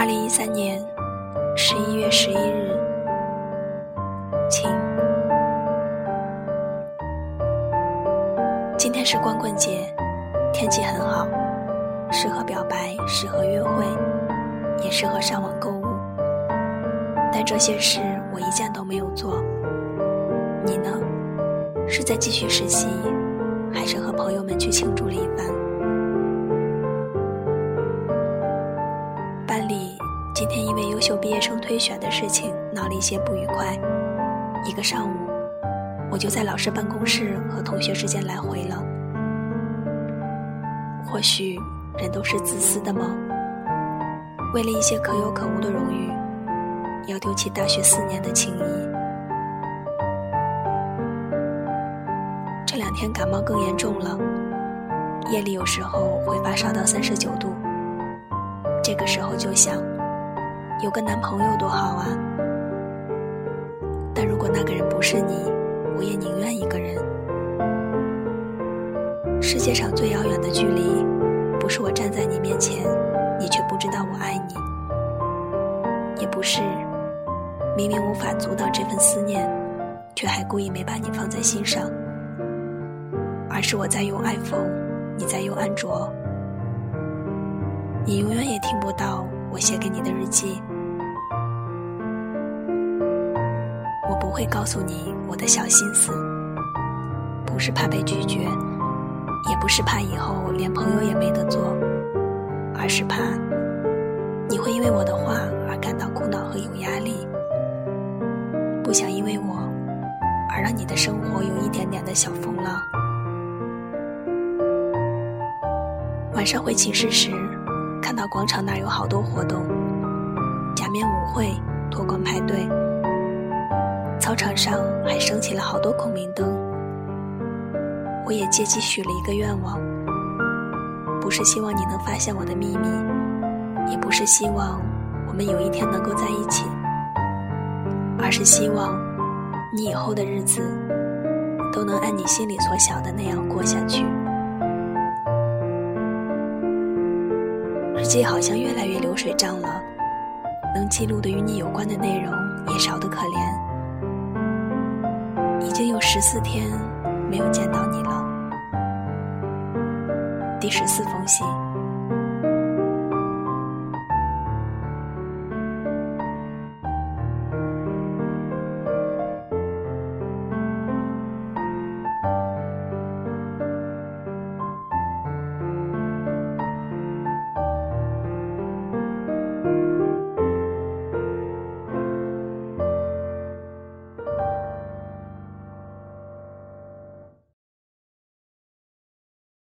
二零一三年十一月十一日，晴。今天是光棍节，天气很好，适合表白，适合约会，也适合上网购物。但这些事我一件都没有做。你呢？是在继续实习，还是和朋友们去庆祝了一番？今天因为优秀毕业生推选的事情闹了一些不愉快，一个上午我就在老师办公室和同学之间来回了。或许人都是自私的吗？为了一些可有可无的荣誉，要丢弃大学四年的情谊？这两天感冒更严重了，夜里有时候会发烧到三十九度。这个时候就想，有个男朋友多好啊！但如果那个人不是你，我也宁愿一个人。世界上最遥远的距离，不是我站在你面前，你却不知道我爱你；也不是明明无法阻挡这份思念，却还故意没把你放在心上；而是我在用 iPhone，你在用安卓。你永远也听不到我写给你的日记，不会告诉你我的小心思，不是怕被拒绝，也不是怕以后连朋友也没得做，而是怕你会因为我的话而感到苦恼和有压力，不想因为我而让你的生活有一点点的小风浪。晚上回寝室时。看到广场那有好多活动，假面舞会、脱光派对，操场上还升起了好多孔明灯。我也借机许了一个愿望，不是希望你能发现我的秘密，也不是希望我们有一天能够在一起，而是希望你以后的日子都能按你心里所想的那样过下去。日记好像越来越流水账了，能记录的与你有关的内容也少得可怜。已经有十四天没有见到你了。第十四封信。